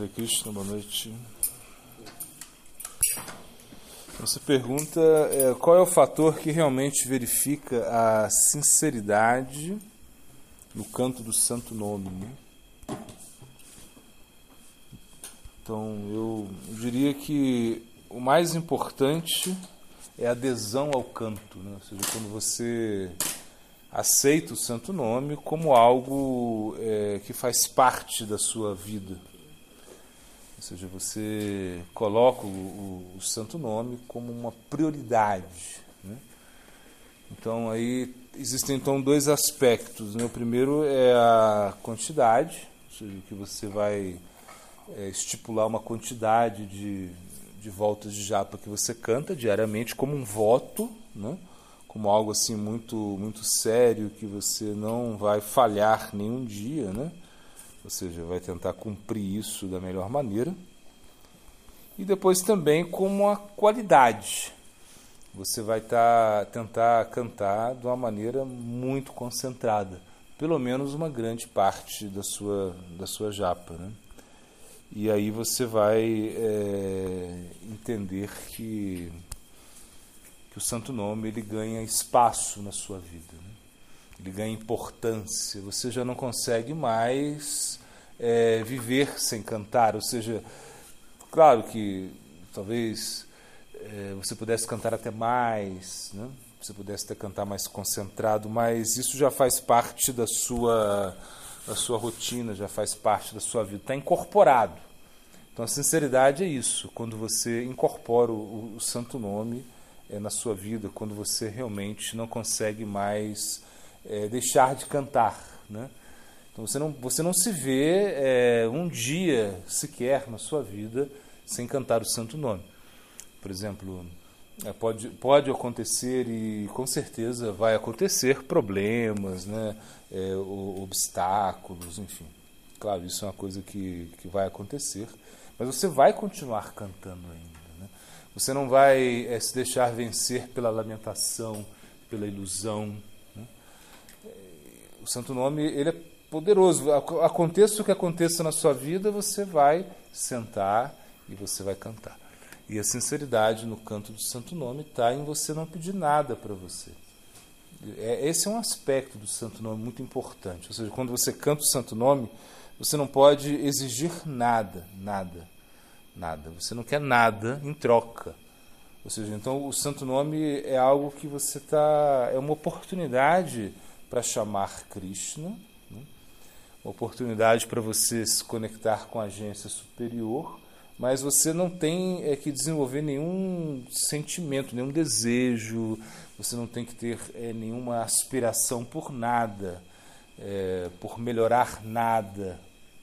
Hare Krishna, boa noite. Essa pergunta é qual é o fator que realmente verifica a sinceridade no canto do santo nome? Né? Então, eu diria que o mais importante é a adesão ao canto, né? ou seja, quando você aceita o santo nome como algo é, que faz parte da sua vida. Ou seja, você coloca o, o, o santo nome como uma prioridade. Né? Então aí existem então dois aspectos. Né? O primeiro é a quantidade, ou seja, que você vai é, estipular uma quantidade de, de voltas de japa que você canta diariamente como um voto, né? como algo assim muito muito sério que você não vai falhar nenhum dia, né? Ou seja, vai tentar cumprir isso da melhor maneira. E depois também como a qualidade. Você vai tá, tentar cantar de uma maneira muito concentrada, pelo menos uma grande parte da sua da sua japa, né? E aí você vai é, entender que que o santo nome ele ganha espaço na sua vida, né? Ele ganha importância. Você já não consegue mais é, viver sem cantar, ou seja, claro que talvez é, você pudesse cantar até mais, né? você pudesse até cantar mais concentrado, mas isso já faz parte da sua da sua rotina, já faz parte da sua vida, está incorporado. Então a sinceridade é isso, quando você incorpora o, o santo nome é, na sua vida quando você realmente não consegue mais é, deixar de cantar, né? Então você não, você não se vê é, um dia sequer na sua vida sem cantar o Santo Nome. Por exemplo, é, pode, pode acontecer e com certeza vai acontecer problemas, né? É, obstáculos, enfim. Claro, isso é uma coisa que, que vai acontecer, mas você vai continuar cantando ainda. Você não vai é, se deixar vencer pela lamentação, pela ilusão. O Santo Nome ele é poderoso. Aconteça o que aconteça na sua vida, você vai sentar e você vai cantar. E a sinceridade no canto do Santo Nome está em você não pedir nada para você. É, esse é um aspecto do Santo Nome muito importante. Ou seja, quando você canta o Santo Nome, você não pode exigir nada, nada nada. Você não quer nada em troca. Ou seja, então o santo nome é algo que você está. É uma oportunidade para chamar Krishna, né? uma oportunidade para você se conectar com a agência superior, mas você não tem é, que desenvolver nenhum sentimento, nenhum desejo, você não tem que ter é, nenhuma aspiração por nada, é, por melhorar nada.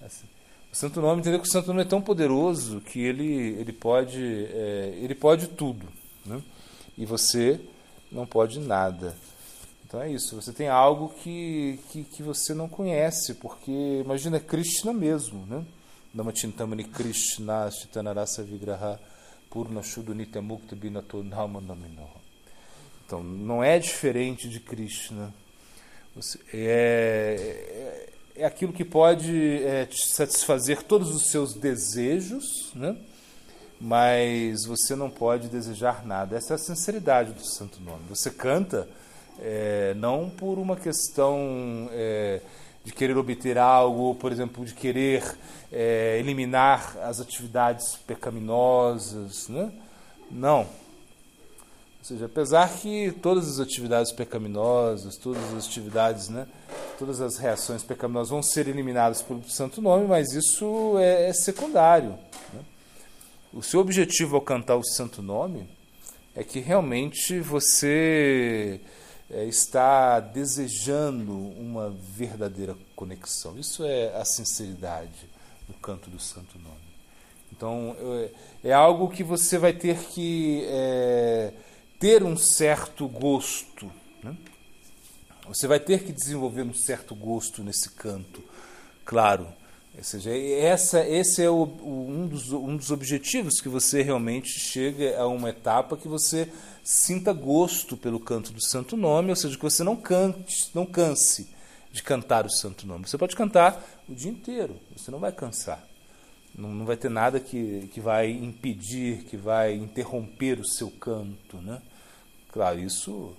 Assim. O Santo Nome, entender que o Santo Nome é tão poderoso que ele, ele, pode, ele pode tudo. Né? E você não pode nada. Então é isso, você tem algo que, que, que você não conhece, porque imagina Krishna mesmo, né? Namachintamani Krishna Chitanarasa Vigraha Purna Shudunita Binato Então, não é diferente de Krishna. Você, é, é aquilo que pode é, satisfazer todos os seus desejos, né? mas você não pode desejar nada. Essa é a sinceridade do Santo Nome. Você canta é, não por uma questão é, de querer obter algo, por exemplo, de querer é, eliminar as atividades pecaminosas. Né? Não. Ou seja, apesar que todas as atividades pecaminosas, todas as atividades né, todas as reações pecaminosas vão ser eliminadas pelo santo nome, mas isso é, é secundário. Né? O seu objetivo ao cantar o santo nome é que realmente você é, está desejando uma verdadeira conexão. Isso é a sinceridade no canto do santo nome. Então, é, algo que você vai ter que é, ter um certo gosto. Né? Você vai ter que desenvolver um certo gosto nesse canto, claro. Ou seja, essa, esse é o, dos, um dos objetivos que você realmente chega a uma etapa que você sinta gosto pelo canto do Santo Nome, ou seja, que você não cante, não canse de cantar o Santo Nome. Você pode cantar o dia inteiro, você não vai cansar. Não, não vai ter nada que, que vai impedir, que vai interromper o seu canto. Né? Claro, isso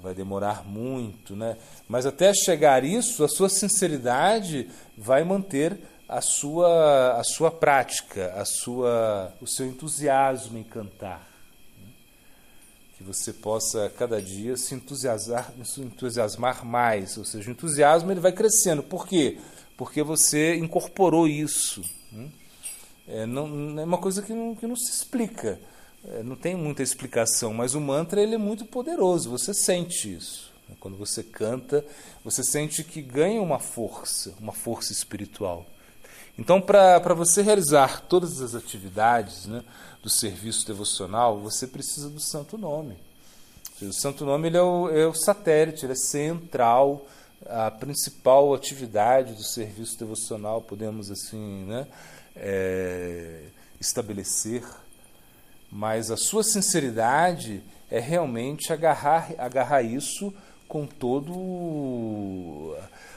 vai demorar muito, né? mas até chegar isso, a sua sinceridade vai manter a sua, a sua prática, a sua, o seu entusiasmo em cantar. Né? Que você possa cada dia se entusiasmar, se entusiasmar mais, ou seja, o entusiasmo ele vai crescendo. Por quê? Porque você incorporou isso. Né? É, não, é uma coisa que não, que não se explica, é, não tem muita explicação, mas o mantra ele é muito poderoso, você sente isso. Quando você canta, você sente que ganha uma força, uma força espiritual. Então, para você realizar todas as atividades né, do serviço devocional, você precisa do Santo Nome. O Santo Nome ele é, o, é o satélite, ele é central, a principal atividade do serviço devocional, podemos assim, né? é, estabelecer, mas a sua sinceridade é realmente agarrar, agarrar isso com todo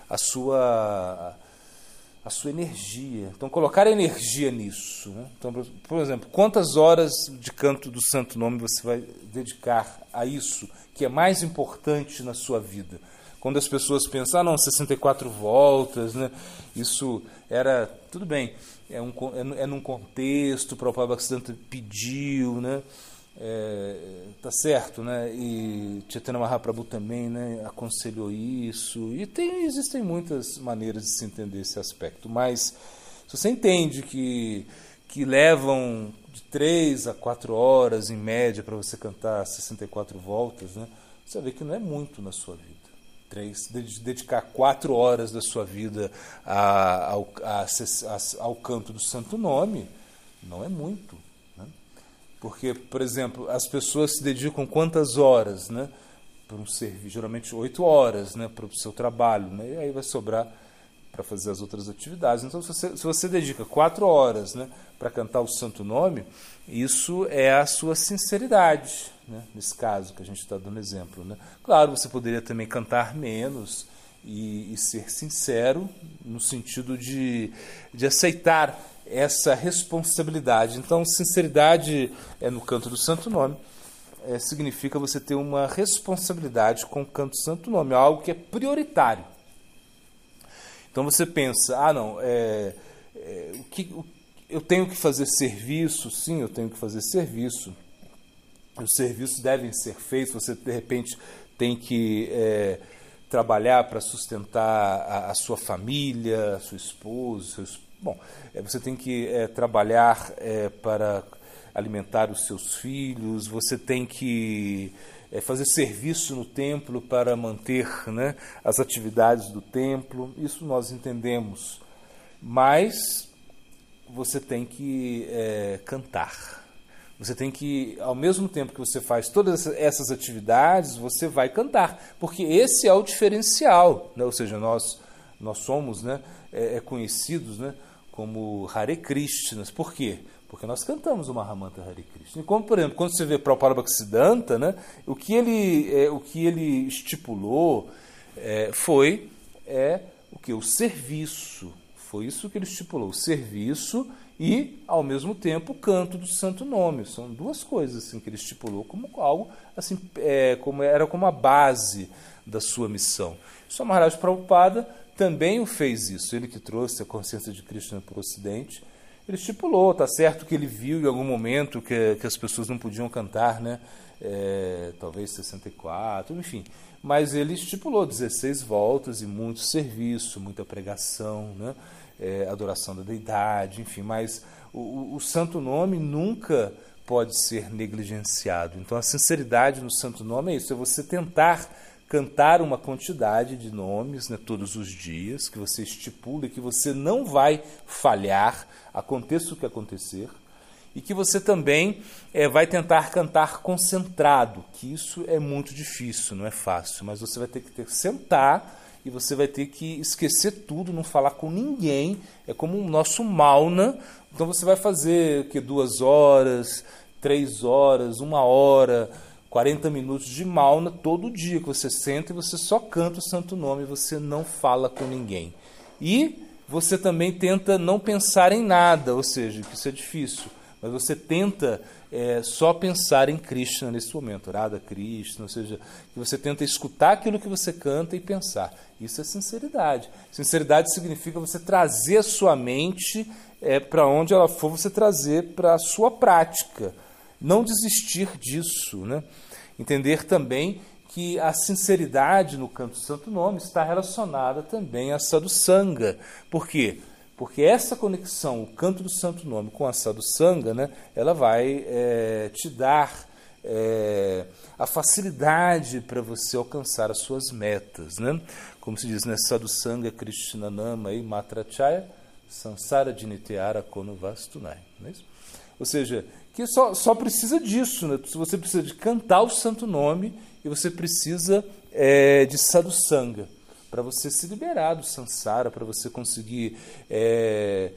a sua a sua energia. Então colocar energia nisso. Né? Então, por exemplo, quantas horas de canto do Santo Nome você vai dedicar a isso que é mais importante na sua vida? Quando as pessoas pensam, ah, não, 64 voltas, né? Isso era tudo bem é, um, é, é num contexto, o próprio Bhaktisiddhanta pediu, né? É, tá certo, né? E Chaitanya Mahaprabhu também, né? Aconselhou isso. E tem, existem muitas maneiras de se entender esse aspecto. Mas se você entende que que levam de 3 a 4 horas em média para você cantar 64 voltas, né? Você vê que não é muito na sua vida três, dedicar quatro horas da sua vida a, ao, a, a, ao canto do Santo Nome, não é muito. Porque, por exemplo, as pessoas se dedicam quantas horas né, para um serviço? Geralmente oito horas né, para o seu trabalho, né? e aí vai sobrar para fazer as outras atividades. Então, se você, se você dedica quatro horas né, para cantar o Santo Nome, isso é a sua sinceridade né, nesse caso que a gente está dando exemplo. Né? Claro, você poderia também cantar menos e, e, ser sincero no sentido de, de aceitar essa responsabilidade. Então, sinceridade é no canto do Santo Nome. É, significa você ter uma responsabilidade com o canto do Santo Nome, algo que é prioritário. Então você pensa, ah não, é, é, o que, o, eu tenho que fazer serviço, sim, eu tenho que fazer serviço os serviços devem ser feitos, você de repente tem que é, trabalhar para sustentar a, a, sua família, a sua esposa, seus, bom, é, você tem que é, trabalhar é, para alimentar os seus filhos, você tem que é, fazer serviço no templo para manter né, as atividades do templo, isso nós entendemos, mas você tem que é, cantar. Você tem que, ao mesmo tempo que você faz todas essas atividades, você vai cantar, porque esse é o diferencial, né? ou seja, nós, nós somos né, é, conhecidos né, como Hare Krishnas. Por quê? Porque nós cantamos o Mahamanta Hare Krishna. E como, por exemplo, quando você vê Prabhupada Bhaktisiddhanta, né, o, que ele, é, o que ele estipulou é, foi é, o que? O serviço. Foi isso que ele estipulou, o serviço e, ao mesmo tempo, o canto do santo nome. São duas coisas assim, que ele estipulou como algo, assim, é, como era como a base da sua missão. Só Maharaj Prabhupada também o fez isso. Ele que trouxe a consciência de Krishna para o Ocidente. Ele estipulou, tá certo que ele viu em algum momento que, que as pessoas não podiam cantar, né? É, talvez 64, enfim. Mas ele estipulou 16 voltas e muito serviço, muita pregação, né? é, adoração da deidade, enfim, mas o, o, santo nome nunca pode ser negligenciado. Então a sinceridade no santo nome é isso, é você tentar cantar uma quantidade de nomes né, todos os dias, que você estipula que você não vai falhar, aconteça o que acontecer, e que você também é, vai tentar cantar concentrado, que isso é muito difícil, não é fácil, mas você vai ter que ter, sentar e você vai ter que esquecer tudo, não falar com ninguém. É como o nosso mauna. Então você vai fazer que duas horas, três horas, uma hora, 40 minutos de mauna todo dia que você senta e você só canta o santo nome, você não fala com ninguém. E você também tenta não pensar em nada, ou seja, que isso é difícil, mas você tenta é, só pensar em Krishna nesse momento, Radha Krishna, ou seja, que você tenta escutar aquilo que você canta e pensar. Isso é sinceridade. Sinceridade significa você trazer a sua mente é, para onde ela for, você trazer para a sua prática. Não desistir disso. Né? Entender também que a sinceridade no canto do Santo Nome está relacionada também à sadhusanga. Por quê? Porque essa conexão, o canto do Santo Nome com a sadhusanga, né, ela vai é, te dar é, a facilidade para você alcançar as suas metas. Né? Como se diz, né? Sadhusanga Krishnanama e Matrachaya Sansara Diniteara Konuvastunai. Não é isso? Ou seja, que só, só precisa disso. Né? Você precisa de cantar o santo nome e você precisa é, de sadhusanga para você se liberar do samsara, para você conseguir é,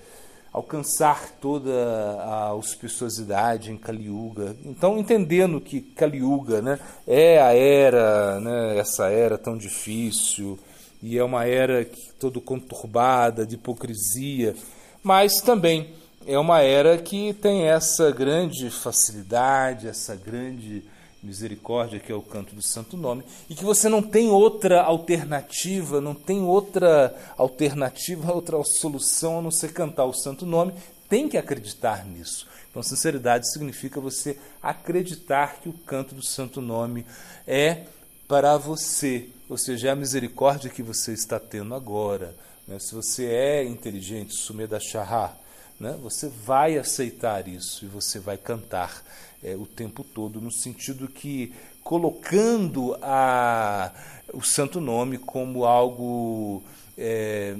alcançar toda a auspiciosidade em Kali Yuga. Então, entendendo que Kali Yuga né, é a era, né, essa era tão difícil, e é uma era todo conturbada, de hipocrisia, mas também é uma era que tem essa grande facilidade, essa grande misericórdia, que é o canto do santo nome, e que você não tem outra alternativa, não tem outra alternativa, outra solução a não ser cantar o santo nome, tem que acreditar nisso. Então, sinceridade significa você acreditar que o canto do santo nome é para você, ou seja, é a misericórdia que você está tendo agora. Né? Se você é inteligente, Sumeda Shahar, né? você vai aceitar isso e você vai cantar é, o tempo todo, no sentido que colocando a, o santo nome como algo é,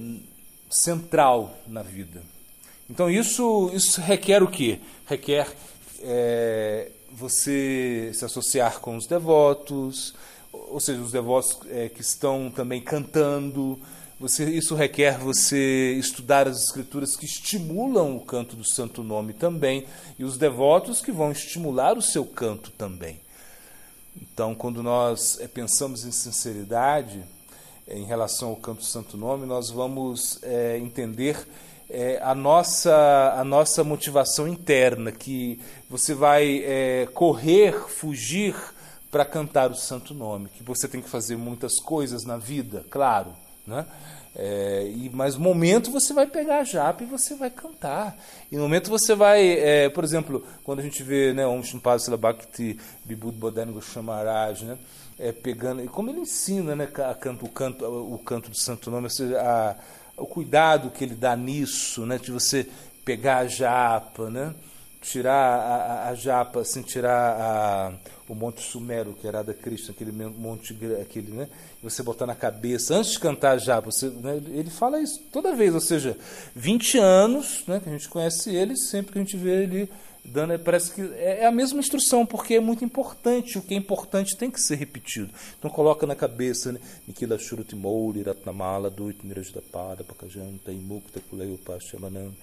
central na vida. Então isso, isso requer o quê? Requer é, você se associar com os devotos, ou seja, os devotos é, que estão também cantando, você, isso requer você estudar as escrituras que estimulam o canto do santo nome também, e os devotos que vão estimular o seu canto também. Então, quando nós é, pensamos em sinceridade é, em relação ao canto do santo nome, nós vamos é, entender é, a, nossa, a nossa motivação interna, que você vai é, correr, fugir para cantar o santo nome, que você tem que fazer muitas coisas na vida, claro né? É, e, mas no momento você vai pegar a japa e você vai cantar. E no momento você vai, é, por exemplo, quando a gente vê né, Om Shimpasila Bhakti Vibhuti Bodhana Goshamaraj, né, é, pegando, e como ele ensina né, a canto, o, canto, o canto do Santo Nome, seja, a, o cuidado que ele dá nisso, né, de você pegar a japa, né, tirar a, a, a japa, assim, tirar a o Monte Sumero, que era da Cristo, aquele monte, aquele, né? Você botar na cabeça, antes de cantar já, você, né? ele fala isso toda vez, ou seja, 20 anos, né? Que a gente conhece ele, sempre que a gente vê ele dando, parece que é, é a mesma instrução, porque é muito importante, o que é importante tem que ser repetido. Então coloca na cabeça, né? Nikila Shuruti Mouri, Ratnamala, Duit Nirajdapada, Pakajanta, Imukta, Kuleu, Pachamanam,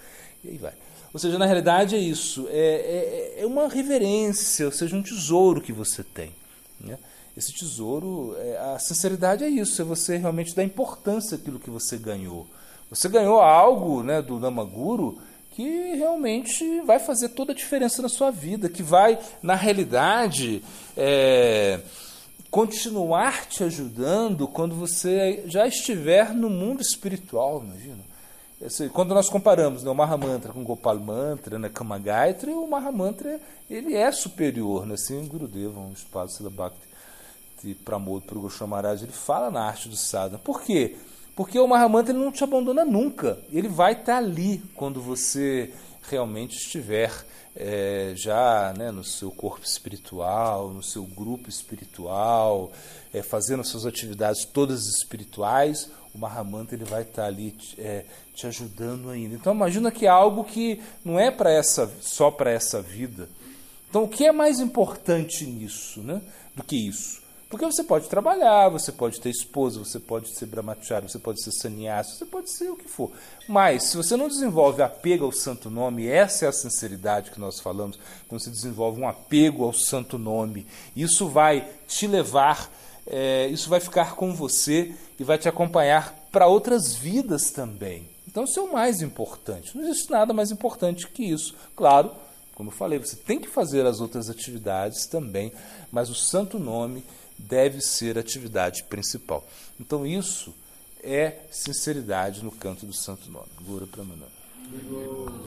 e aí vai. Ou seja, na realidade é isso, é, é, é uma reverência, ou seja, um tesouro que você tem. Né? Esse tesouro, é, a sinceridade é isso, é você realmente dar importância àquilo que você ganhou. Você ganhou algo né, do Namaguru que realmente vai fazer toda a diferença na sua vida, que vai, na realidade, é, continuar te ajudando quando você já estiver no mundo espiritual, imagina. Quando nós comparamos né, o Mahamantra com o Gopal Mantra, né, Kama Gayatri, o Mahamantra ele é superior. Né, assim, Gurudeva, um espaço Sila Bhakti Pramod para o Goshamaraj, ele fala na arte do sadhana. Por quê? Porque o Mahamantra ele não te abandona nunca. Ele vai estar ali quando você realmente estiver é, já né, no seu corpo espiritual, no seu grupo espiritual, é, fazendo as suas atividades todas espirituais, o Mahamantra ele vai estar ali é, te ajudando ainda. Então imagina que é algo que não é para essa só para essa vida. Então o que é mais importante nisso, né, do que isso? Porque você pode trabalhar, você pode ter esposa, você pode ser brahmachari, você pode ser sannyasi, você pode ser o que for. Mas se você não desenvolve apego ao santo nome, essa é a sinceridade que nós falamos, quando você desenvolve um apego ao santo nome, isso vai te levar, é, isso vai ficar com você e vai te acompanhar para outras vidas também. Então isso é o mais importante. Não existe nada mais importante que isso. Claro, como eu falei, você tem que fazer as outras atividades também, mas o santo nome deve ser a atividade principal. Então isso é sinceridade no canto do santo nome. Gura Pramananda.